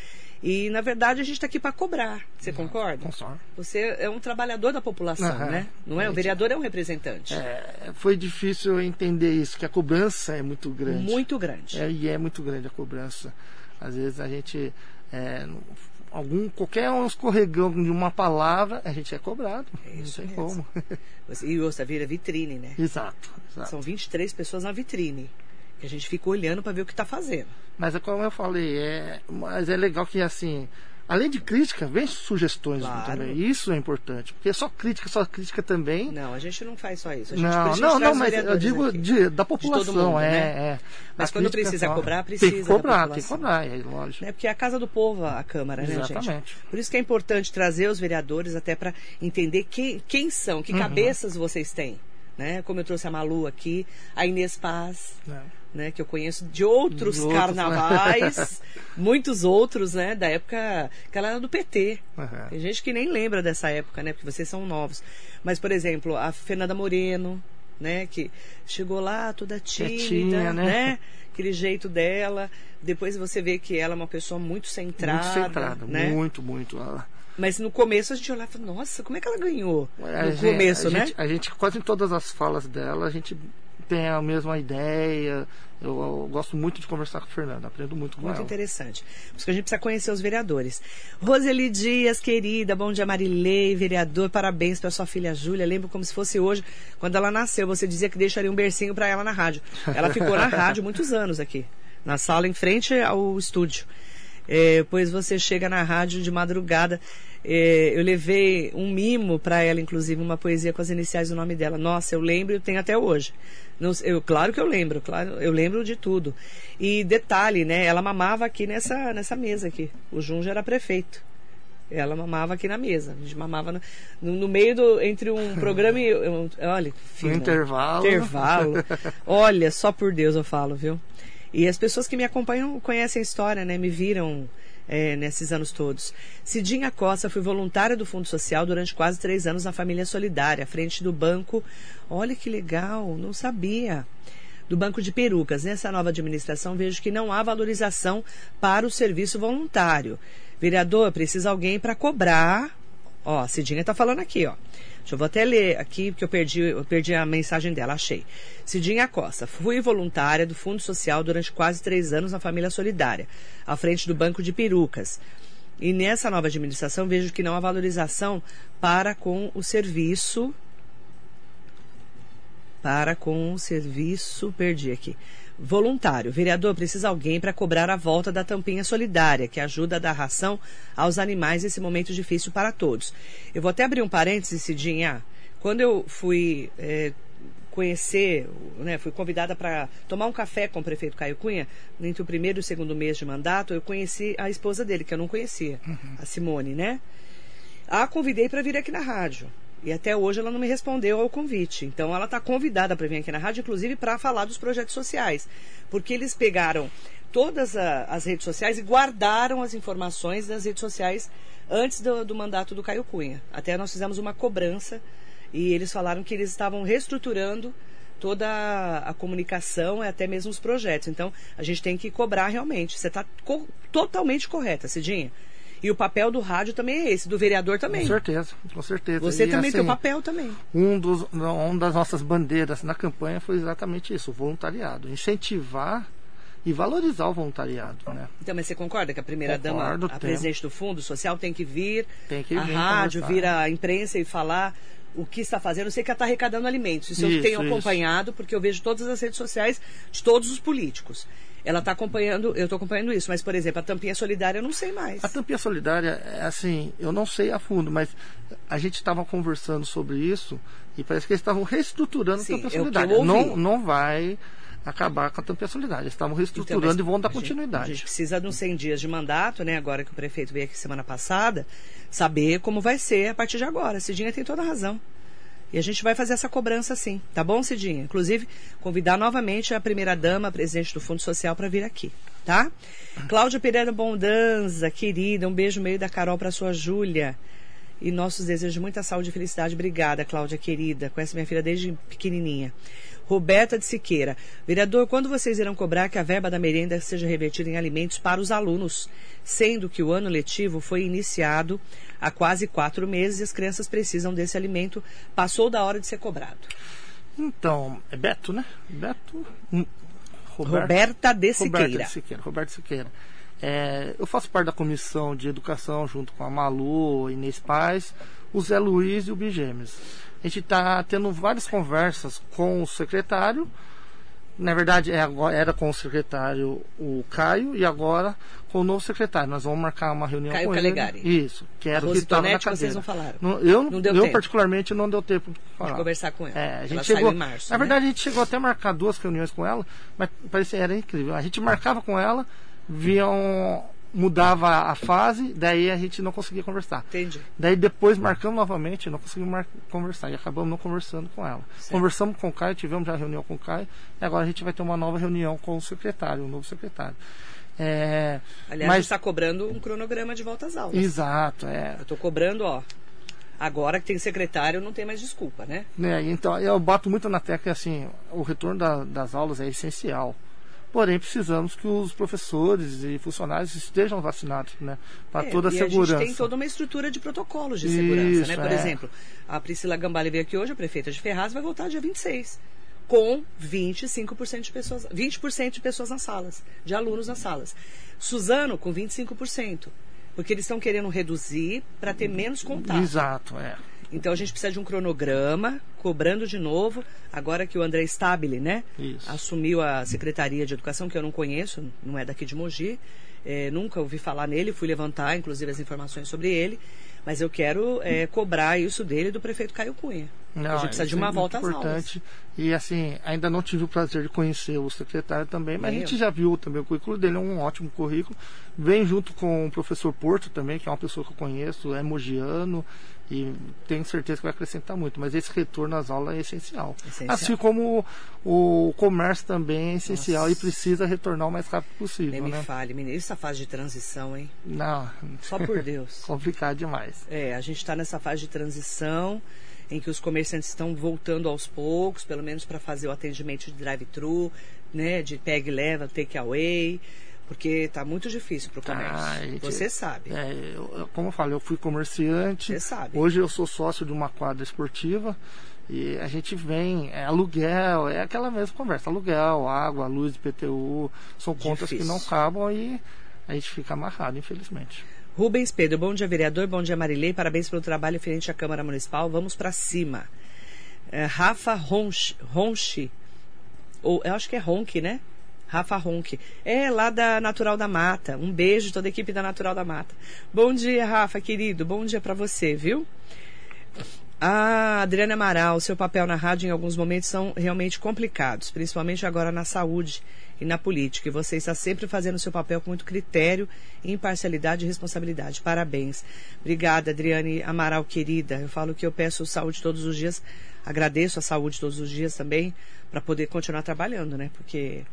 E, na verdade, a gente está aqui para cobrar. Você concorda? Concordo. Você é um trabalhador da população, uhum. né? Não é? O vereador é um representante. É, foi difícil entender isso, que a cobrança é muito grande. Muito grande. É, e é muito grande a cobrança. Às vezes a gente. É, algum qualquer um escorregão de uma palavra, a gente é cobrado. É isso não tem mesmo. como. E ouça, vira vitrine, né? Exato, exato. São 23 pessoas na vitrine. Que a gente fica olhando para ver o que está fazendo. Mas é como eu falei, é, mas é legal que assim, além de crítica, vem sugestões claro. também. Isso é importante. Porque só crítica, só crítica também. Não, a gente não faz só isso. A gente, não, não, não, mas eu digo de, da população, mundo, é, né? é. Mas a quando precisa é cobrar, precisa. Tem que cobrar, tem que cobrar, é lógico. É porque é a casa do povo, a Câmara, Exatamente. né, gente? Por isso que é importante trazer os vereadores até para entender quem, quem são, que uhum. cabeças vocês têm. Né? Como eu trouxe a Malu aqui, a Inês Paz. É né, que eu conheço de outros, de outros né? carnavais, muitos outros, né, da época que ela era do PT. Uhum. Tem gente que nem lembra dessa época, né, porque vocês são novos. Mas, por exemplo, a Fernanda Moreno, né, que chegou lá toda tímida, né? né? Aquele jeito dela. Depois você vê que ela é uma pessoa muito centrada. Muito centrada, né? muito, muito. Mas no começo a gente olhava e falava, nossa, como é que ela ganhou? No a começo, a né? Gente, a gente, quase em todas as falas dela, a gente tem a mesma ideia. Eu, eu, gosto muito de conversar com a Fernanda, aprendo muito com muito ela. Muito interessante. Por isso que a gente precisa conhecer os vereadores. Roseli Dias, querida, bom dia Marilei, vereador, parabéns para sua filha Júlia. Lembro como se fosse hoje, quando ela nasceu, você dizia que deixaria um bercinho para ela na rádio. Ela ficou na rádio muitos anos aqui, na sala em frente ao estúdio. É, pois você chega na rádio de madrugada. É, eu levei um mimo para ela, inclusive, uma poesia com as iniciais do nome dela. Nossa, eu lembro e tenho até hoje. Não, eu, claro que eu lembro, claro, eu lembro de tudo. E detalhe, né? Ela mamava aqui nessa, nessa mesa aqui. O Junja era prefeito. Ela mamava aqui na mesa. A gente mamava no, no, no meio do. entre um programa e. olha, fina, no intervalo. Intervalo. olha, só por Deus eu falo, viu? E as pessoas que me acompanham conhecem a história, né? Me viram é, nesses anos todos. Cidinha Costa foi voluntária do Fundo Social durante quase três anos na Família Solidária, à frente do banco. Olha que legal, não sabia. Do Banco de Perucas. Nessa nova administração, vejo que não há valorização para o serviço voluntário. Vereador, precisa alguém para cobrar. Ó, a Cidinha está falando aqui, ó. Deixa eu vou até ler aqui, porque eu perdi, eu perdi a mensagem dela, achei. Cidinha Costa, fui voluntária do Fundo Social durante quase três anos na Família Solidária, à frente do Banco de Perucas. E nessa nova administração vejo que não há valorização para com o serviço. Para com o serviço. Perdi aqui. Voluntário. Vereador, precisa alguém para cobrar a volta da tampinha solidária, que ajuda a dar ração aos animais nesse momento difícil para todos. Eu vou até abrir um parênteses, Cidinha. Quando eu fui é, conhecer, né, fui convidada para tomar um café com o prefeito Caio Cunha, entre o primeiro e o segundo mês de mandato, eu conheci a esposa dele, que eu não conhecia, uhum. a Simone, né? A convidei para vir aqui na rádio. E até hoje ela não me respondeu ao convite. Então ela está convidada para vir aqui na rádio, inclusive para falar dos projetos sociais. Porque eles pegaram todas a, as redes sociais e guardaram as informações das redes sociais antes do, do mandato do Caio Cunha. Até nós fizemos uma cobrança e eles falaram que eles estavam reestruturando toda a, a comunicação e até mesmo os projetos. Então, a gente tem que cobrar realmente. Você está co totalmente correta, Cidinha. E o papel do rádio também é esse, do vereador também. Com certeza, com certeza. Você e, também assim, tem o papel também. Um dos, uma das nossas bandeiras na campanha foi exatamente isso, o voluntariado. Incentivar e valorizar o voluntariado, né? Então, mas você concorda que a primeira dama, a tem. presidente do Fundo Social, tem que vir, tem que a vir rádio, conversar. vir a imprensa e falar o que está fazendo. Eu sei que ela está arrecadando alimentos. Isso, eu Isso, tenho isso. acompanhado, porque eu vejo todas as redes sociais de todos os políticos. Ela está acompanhando, eu estou acompanhando isso, mas, por exemplo, a tampinha solidária eu não sei mais. A tampinha solidária, é assim, eu não sei a fundo, mas a gente estava conversando sobre isso e parece que eles estavam reestruturando Sim, a tampinha solidária. Não, não vai acabar com a tampinha solidária. Eles estavam reestruturando Então, e vão dar a continuidade. A gente precisa de uns 100 dias de mandato, né? Agora que o prefeito veio aqui semana passada, saber como vai ser a partir de agora. Cidinha tem toda a razão. E a gente vai fazer essa cobrança sim, tá bom, Cidinha? Inclusive, convidar novamente a primeira-dama, presidente do Fundo Social, para vir aqui, tá? Cláudia Pereira Bondanza, querida, um beijo meio da Carol para sua Júlia. E nossos desejos de muita saúde e felicidade. Obrigada, Cláudia, querida. Conhece minha filha desde pequenininha. Roberta de Siqueira. Vereador, quando vocês irão cobrar que a verba da merenda seja revertida em alimentos para os alunos, sendo que o ano letivo foi iniciado há quase quatro meses e as crianças precisam desse alimento? Passou da hora de ser cobrado. Então, é Beto, né? Beto. hum, Roberto- Roberta de Siqueira. de Siqueira. Siqueira. É, eu faço parte da comissão de educação junto com a Malu, Inês Paz, o Zé Luiz e o Bigêmeos. A gente está tendo várias conversas com o secretário. Na verdade, é era com o secretário o Caio e agora com o novo secretário. Nós vamos marcar uma reunião Caio com Calegari. ele. Isso, que era o que estava na cadeira. vocês não falaram. Não, eu, Não deu eu tempo. particularmente não deu tempo de De falar. conversar com ela. É, a Ela gente saiu chegou. março. na né? verdade, a gente chegou até a marcar duas reuniões com ela, mas parecia era incrível. A gente marcava com ela, viam mudava a fase, daí a gente não conseguia conversar. Entendi. Daí depois marcamos novamente, não conseguimos conversar e acabamos não conversando com ela. Certo. Conversamos com o Caio, tivemos já reunião com o Caio, e agora a gente vai ter uma nova reunião com o secretário, o novo secretário. É, Aliás, a mas gente está cobrando um cronograma de volta às aulas. exato, é. Eu estou cobrando, ó. Agora que tem secretário, não tem mais desculpa, né? né, Então, eu bato muito na tecla assim, o retorno da- das aulas é essencial. Porém, precisamos que os professores e funcionários estejam vacinados, né? Para É, toda a e segurança. a gente tem toda uma estrutura de protocolos de segurança, Isso, né? Por é. exemplo, a Priscila Gambale veio aqui hoje, a prefeita de Ferraz, vai voltar dia 26, com 25% de pessoas, 20% de pessoas nas salas, de alunos nas salas. Suzano com 25%, porque eles estão querendo reduzir para ter menos contato. Exato, é. Então a gente precisa de um cronograma, cobrando de novo, agora que o André Stabile, né? Isso. Assumiu a Secretaria de Educação, que eu não conheço, não é daqui de Mogi. é, nunca ouvi falar nele, fui levantar, inclusive, as informações sobre ele. Mas eu quero é, cobrar isso dele e do prefeito Caio Cunha. Não, a gente precisa de uma é volta às muito aulas. importante. E assim, ainda não tive o prazer de conhecer o secretário também, mas Nem a gente já viu também o currículo dele, é um ótimo currículo. Vem junto com o professor Porto também, que é uma pessoa que eu conheço, é mogiano e tenho certeza que vai acrescentar muito. Mas esse retorno às aulas é essencial. Essencial. Assim como o, o comércio também é essencial Nossa. e precisa retornar o mais rápido Nem possível. me Né? fale, menino. Essa fase de transição, hein? Não, Só por Deus. complicado demais. É, a gente está nessa fase de transição em que os comerciantes estão voltando aos poucos, pelo menos para fazer o atendimento de drive-thru, né, de peg leva, take away. Porque tá muito difícil pro comércio. Tá, gente- Você sabe. É, eu- como eu falei, eu fui comerciante. Você sabe. Hoje eu sou sócio de uma quadra esportiva e a gente vem, é aluguel, é aquela mesma conversa, aluguel, água, luz, IPTU, são contas que Difícil. não acabam e a gente fica amarrado, infelizmente. Rubens Pedro, bom dia, vereador. Bom dia, Marilei. Parabéns pelo trabalho frente à Câmara Municipal. Vamos para cima. É, Rafa Ronchi, Ronchi, ou eu acho que é Ronque, né? Rafa Ronque. É lá da Natural da Mata. Um beijo, toda a equipe da Natural da Mata. Bom dia, Rafa, querido. Bom dia para você, viu? Ah, Adriana Amaral, seu papel na rádio em alguns momentos são realmente complicados, principalmente agora na saúde e na política. E você está sempre fazendo seu papel com muito critério, imparcialidade e responsabilidade. Parabéns. Obrigada, Adriane Amaral, querida. Eu falo que eu peço saúde todos os dias, agradeço a saúde todos os dias também, para poder continuar trabalhando, né? Porque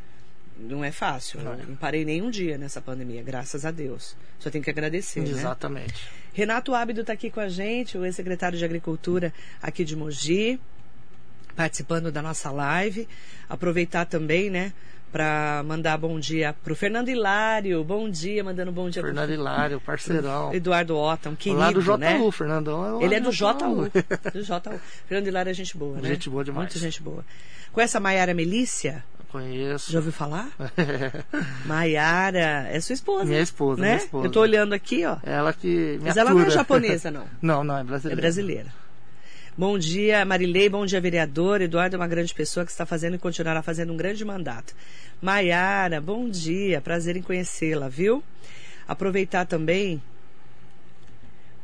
não é fácil. Eu não parei nenhum dia nessa pandemia, graças a Deus. Só tenho que agradecer, né? Exatamente. Renato Ábido está aqui com a gente, o ex-secretário de Agricultura aqui de Mogi, participando da nossa live. Aproveitar também, né, para mandar bom dia para o Fernando Hilário. Bom dia, mandando bom dia Fernando Hilário, parceirão. Eduardo Otto, um querido, Lá do JU, né? Fernandão. é Ele é do JU. JU. do JU. Fernando Hilário é gente boa, né? Gente boa demais. Muito gente boa. Com essa Maiara Melícia, Conheço. já ouviu falar? Maiara, é sua esposa. Minha esposa, né? minha esposa. Eu tô olhando aqui, ó. Ela que Mas ela não é atura. japonesa, não. Não, não, é É brasileira. brasileira. Bom dia, Marilei. Bom dia, vereador. Eduardo é uma grande pessoa que está fazendo e continuará fazendo um grande mandato. Maiara, bom dia. Prazer em conhecê-la, viu? Aproveitar também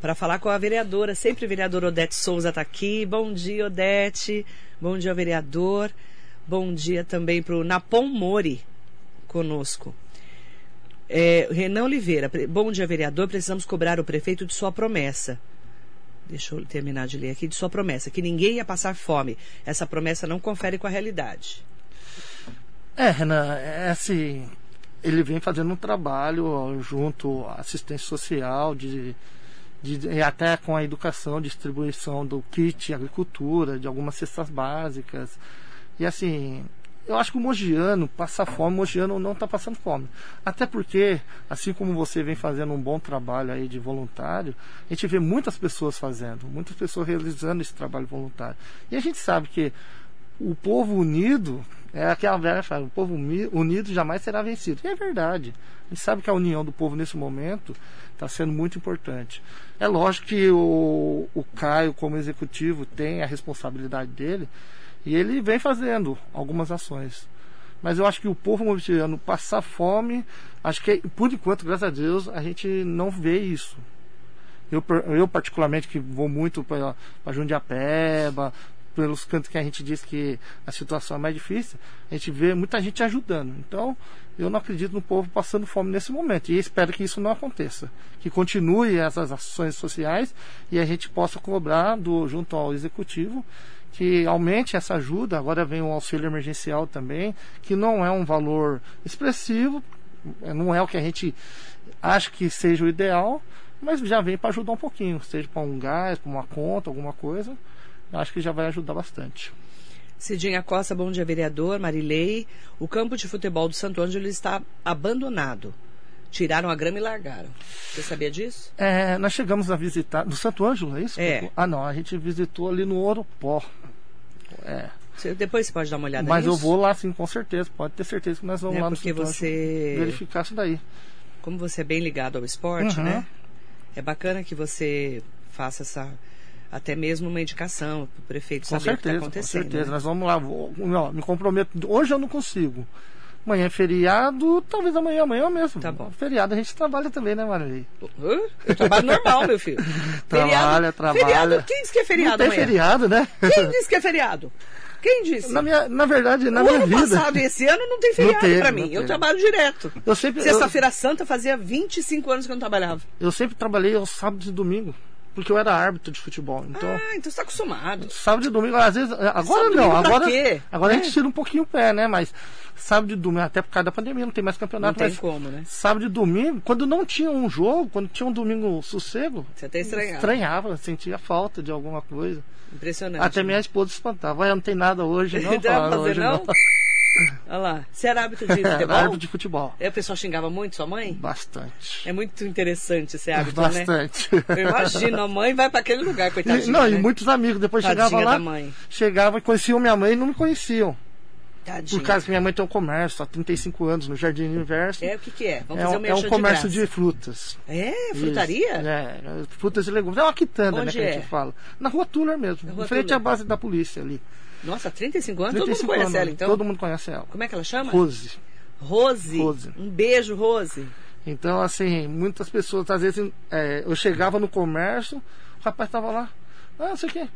para falar com a vereadora, sempre vereadora Odete Souza está aqui. Bom dia, Odete. Bom dia, vereador. Bom dia também para o Napom Mori conosco. É, Renan Oliveira, bom dia, vereador. Precisamos cobrar o prefeito de sua promessa. Deixa eu terminar de ler aqui. De sua promessa, que ninguém ia passar fome. Essa promessa não confere com a realidade. É, Renan, é assim, ele vem fazendo um trabalho junto à assistência social, de, de, até com a educação, distribuição do kit agricultura, de algumas cestas básicas. E assim, eu acho que o mogiano passa fome, o mogiano não está passando fome. Até porque, assim como você vem fazendo um bom trabalho aí de voluntário, a gente vê muitas pessoas fazendo, muitas pessoas realizando esse trabalho voluntário. E a gente sabe que o povo unido é aquela velha frase, o povo uni- unido jamais será vencido. E é verdade. A gente sabe que a união do povo nesse momento está sendo muito importante. É lógico que o, o Caio, como executivo, tem a responsabilidade dele e ele vem fazendo algumas ações. Mas eu acho que o povo movidiano passar fome, acho que por enquanto, graças a Deus, a gente não vê isso. Eu, eu particularmente, que vou muito para Jundiapeba, pelos cantos que a gente diz que a situação é mais difícil, a gente vê muita gente ajudando. Então, eu não acredito no povo passando fome nesse momento. E espero que isso não aconteça. Que continue essas ações sociais e a gente possa cobrar do, junto ao executivo que aumente essa ajuda. Agora vem o auxílio emergencial também, que não é um valor expressivo, não é o que a gente acha que seja o ideal, mas já vem para ajudar um pouquinho, seja para um gás, para uma conta, alguma coisa. Acho que já vai ajudar bastante. Cidinha Costa, bom dia, vereador. Marilei, o campo de futebol do Santo Ângelo está abandonado. Tiraram a grama e largaram. Você sabia disso? É, nós chegamos a visitar. Do Santo Ângelo, é isso? É. Ah, não, a gente visitou ali no Oropó. É. Você- depois você pode dar uma olhada Mas eu nisso? vou lá sim, com certeza. Pode ter certeza que nós vamos Né, lá no Santo Ângelo você- verificar isso daí. Como você é bem ligado ao esporte, Uhum. né? É bacana que você faça essa até mesmo uma indicação para o prefeito Com saber certeza, o que está com acontecendo. certeza. né? Nós vamos lá. Vou, ó, me comprometo. Hoje eu não consigo. Amanhã é feriado, talvez amanhã, amanhã mesmo. Tá bom. Feriado a gente trabalha também, né, Marilei? Eu trabalho normal, meu filho. Trabalha, trabalha. Feriado, quem disse que é feriado não tem amanhã? feriado, né? Quem disse que é feriado? Quem disse? Na, minha, na verdade, na o minha ano vida. passado e esse ano não tem feriado não mim. Eu trabalho direto. Eu sempre, eu, Sexta-feira Santa fazia 25 anos que eu não trabalhava. eu sempre trabalhei aos sábados e domingo. Porque eu era árbitro de futebol. Então, Ah, então você tá acostumado. sábado e domingo, às vezes. Agora não, agora, agora a É. gente tira um pouquinho o pé, né? Mas sábado e domingo, até por causa da pandemia, não tem mais Não campeonato, tem mas como, né? sábado e domingo, quando não tinha um jogo, quando tinha um domingo sossego, Você até estranhava. estranhava, sentia falta de alguma coisa. Impressionante. Até minha esposa espantava. Olha, não tem nada hoje, não. Não fazer, hoje não? Olha lá. Você era árbitro de futebol? árbitro de futebol. É, o pessoal xingava muito sua mãe? Bastante. É muito interessante ser árbitro, né? Bastante. Eu imagino, a mãe vai para aquele lugar, E- coitadinha. não, né? e muitos amigos depois Tadinha chegavam lá, da mãe. chegavam e conheciam minha mãe e não me conheciam. Tadinha. Por causa que minha mãe tem um comércio há 35 anos no Jardim Universo. É, o que que é? Vamos É fazer um, é um comércio de, de, frutas. É? Frutaria? Isso. É, frutas e legumes. É uma quitanda, né, Onde que a é? gente fala. Na rua Tuller mesmo, Na Rua em frente Tuller. à base da polícia ali. Nossa, 35 anos? Todo mundo 35 conhece anos, ela, então? Todo mundo conhece ela. Como é que ela chama? Rose. Rose. Rose. Um beijo, Rose. Então, assim, muitas pessoas, às vezes, é, eu chegava no comércio, o rapaz tava lá, ah, não sei o quê.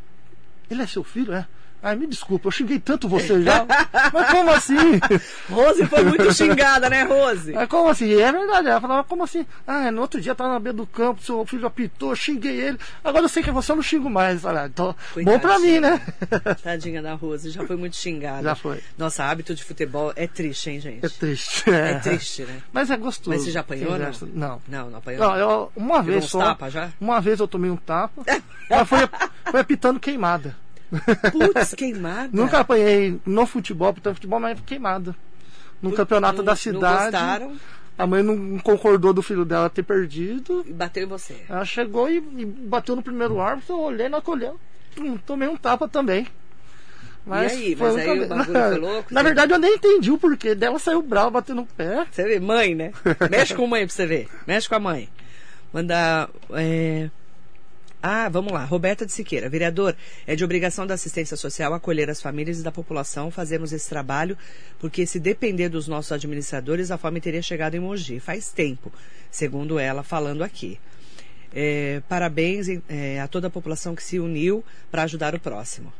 Ele é seu filho, é? Ai, me desculpa, eu xinguei tanto você já. Mas como assim? Rose foi muito xingada, né, Rose? Mas como assim? É verdade. Ela falava, como assim? Ah, no outro dia eu tava na beira do campo, seu filho apitou, xinguei ele. Agora eu sei que é você, eu não xingo mais. Olha, então, bom pra mim, né? Tadinha da Rose, já foi muito xingada. Já foi. Nossa, hábito de futebol é triste, hein, gente? É triste. É triste, né? Mas é gostoso. Mas você já apanhou, Quem não? Não. Não, apanhou. Não, eu, uma vez só. tapa já? Uma vez eu tomei um tapa. mas foi, foi apitando queimada. Putz, queimada. Nunca apanhei no futebol, apitando futebol, mas queimada. No campeonato Não- da Não cidade. gostaram a mãe não concordou do filho dela ter perdido. e bateu em você. Ela chegou e, e bateu no primeiro árbitro, eu olhei na colher, tum, tomei um tapa também. E aí? Mas um aí o tapa- bagulho foi louco? Na Você- verdade, eu nem entendi o porquê dela saiu brava batendo no pé. Você vê, mãe, né? Mexe com a mãe pra você ver. Mexe com a mãe. Manda. é, Ah, vamos lá. Roberta de Siqueira. Vereador, é de obrigação da assistência social acolher as famílias e da população. Fazemos esse trabalho porque, se depender dos nossos administradores, a fome teria chegado em Mogi. Faz tempo, segundo ela, falando aqui. É, parabéns é, a toda a população que se uniu para ajudar o próximo.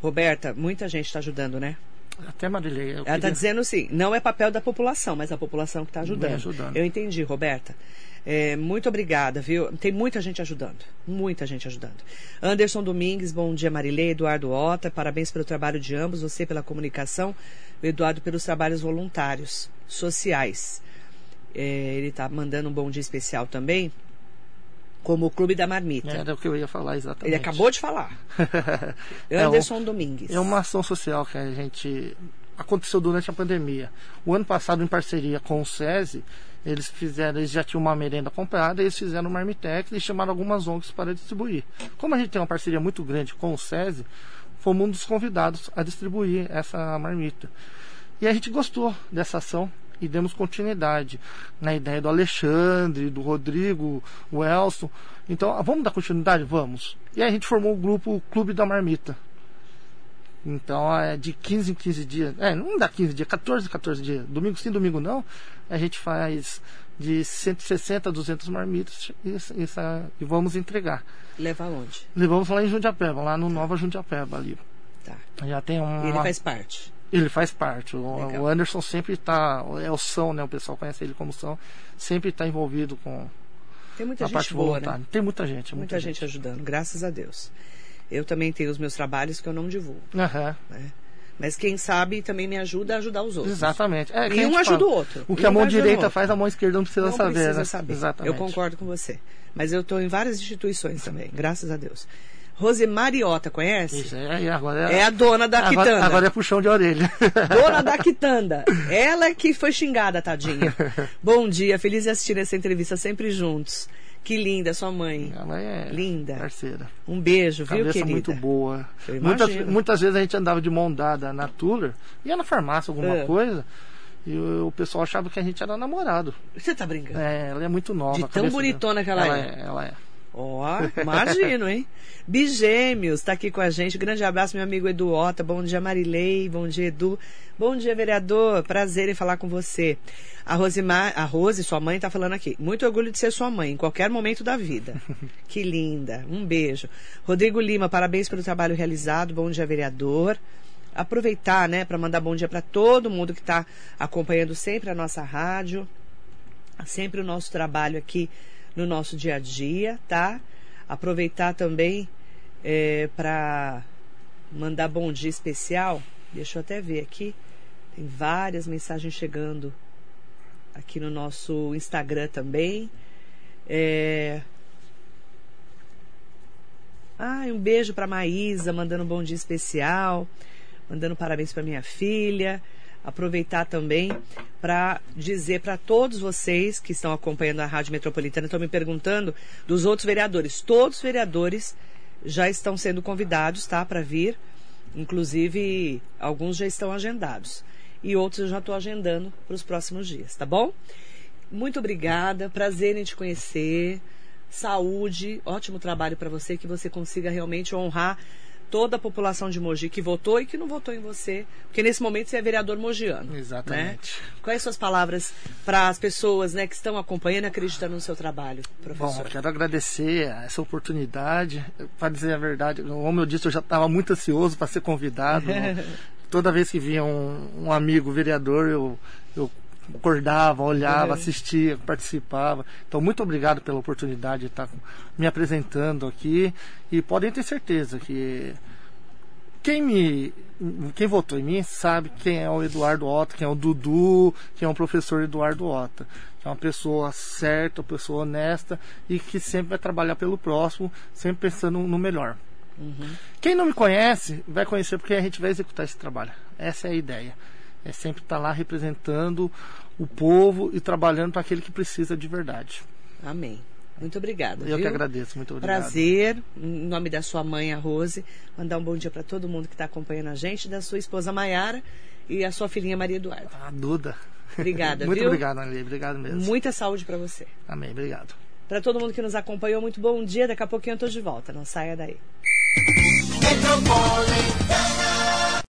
Roberta, muita gente está ajudando, né? Até Marilei. Ela está queria- dizendo assim, não é papel da população, mas a população que está ajudando. Ajudando. Eu entendi, Roberta. É, muito obrigada, viu? Tem muita gente ajudando. Muita gente ajudando. Anderson Domingues, bom dia, Marilei, Eduardo Ota, parabéns pelo trabalho de ambos, você pela comunicação, o Eduardo pelos trabalhos voluntários, sociais. É, ele está mandando um bom dia especial também, como o Clube da Marmita. Era o que eu ia falar exatamente. Ele acabou de falar. É, Anderson o- Domingues. É uma ação social que a gente aconteceu durante a pandemia. O ano passado, em parceria com o SESI, eles fizeram, eles já tinham uma merenda comprada, eles fizeram um marmitex e chamaram algumas ONGs para distribuir. Como a gente tem uma parceria muito grande com o SESI, fomos um dos convidados a distribuir essa marmita. E a gente gostou dessa ação e demos continuidade na ideia do Alexandre, do Rodrigo, o Elson. Então, vamos dar continuidade? Vamos. E aí a gente formou o grupo Clube da Marmita. Então, é de 15 em 15 dias. É, não dá 15 dias, 14 em 14 dias. Domingo sim, domingo não. A gente faz de 160 a 200 marmitas e, e, e vamos entregar. Leva onde? Levamos lá em Jundiapeba, lá no Nova Jundiapeba ali. Tá. Já tem um. Ele faz parte. Ele faz parte. O, Legal. o Anderson sempre está. É o São, né? O pessoal conhece ele como São. Sempre está envolvido com Tem muita a gente parte boa, voluntária. né? Tem muita gente. Muita, gente. ajudando, graças a Deus. Eu também tenho os meus trabalhos que eu não divulgo, Aham, né? Mas quem sabe também me ajuda a ajudar os outros. exatamente. É, E um ajuda fala, o outro. O que E a um mão direita faz, a mão esquerda não precisa Não saber. precisa né? saber. Exatamente. Eu concordo com você. Mas eu estou em várias instituições também, graças a Deus. Rose Mariota, conhece? Isso, é, agora É a dona da agora, quitanda. agora é puxão de orelha. Dona da quitanda. Ela que foi xingada, tadinha. Bom dia, feliz de assistir essa entrevista sempre juntos. Que linda sua mãe. Ela é Linda. parceira. Um beijo, viu, Cabeça querida? muito boa. Muitas, muitas vezes a gente andava de mão dada na Tuller, ia na farmácia alguma É. coisa, e o, o pessoal achava que a gente era namorado. Você tá brincando? É, ela é muito nova. De tão bonitona dela. que ela ela é. é. Ela é. Ó, imagino, hein? Bigêmeos, tá aqui com a gente. Grande abraço, meu amigo Edu Ota. Bom dia, Marilei. Bom dia, Edu. Bom dia, vereador. Prazer em falar com você. A Rosimar, a Rose, sua mãe, tá falando aqui. Muito orgulho de ser sua mãe, em qualquer momento da vida. que linda. Um beijo. Rodrigo Lima, parabéns pelo trabalho realizado. Bom dia, vereador. Aproveitar, né, para mandar bom dia para todo mundo que está acompanhando sempre a nossa rádio sempre o nosso trabalho aqui no nosso dia a dia, tá? Aproveitar também para mandar bom dia especial. Deixa eu até ver aqui. Tem várias mensagens chegando aqui no nosso Instagram também. É... Ah, um beijo para Maísa, mandando um bom dia especial, mandando parabéns para minha filha. Aproveitar também para dizer para todos vocês que estão acompanhando a Rádio Metropolitana, estão me perguntando dos outros vereadores. Todos os vereadores já estão sendo convidados, tá, para vir. Inclusive, alguns já estão agendados. E outros eu já estou agendando para os próximos dias, tá bom? Muito obrigada, prazer em te conhecer. Saúde, ótimo trabalho para você, que você consiga realmente honrar toda a população de Mogi que votou e que não votou em você, porque nesse momento você é vereador mogiano. Exatamente. Né? Quais suas palavras para as pessoas né, que estão acompanhando e acreditando no seu trabalho, professor? Bom, quero agradecer essa oportunidade. Para dizer a verdade, como eu disse, eu já estava muito ansioso para ser convidado. Toda vez que vinha um, um amigo vereador, eu, eu acordava, olhava, assistia, participava. Então, muito obrigado pela oportunidade de estar me apresentando aqui. E podem ter certeza que quem me quem votou em mim sabe quem é o Eduardo Ota, quem é o Dudu, quem é o professor Eduardo. Que é uma pessoa certa, uma pessoa honesta e que sempre vai trabalhar pelo próximo, sempre pensando no melhor. Uhum. Quem não me conhece vai conhecer porque a gente vai executar esse trabalho. Essa é a ideia é sempre estar tá lá representando o povo e trabalhando para aquele que precisa de verdade. Amém. Muito obrigada. Eu viu? que agradeço, muito obrigado. Prazer, em nome da sua mãe, a Rose, mandar um bom dia para todo mundo que está acompanhando a gente, da sua esposa Maiara e a sua filhinha Maria Eduarda. A Duda. Obrigada, muito viu? obrigado, Anli. Obrigado mesmo. Muita saúde para você. Amém, obrigado. Para todo mundo que nos acompanhou, muito bom dia. Daqui a pouquinho eu estou de volta. Não saia daí.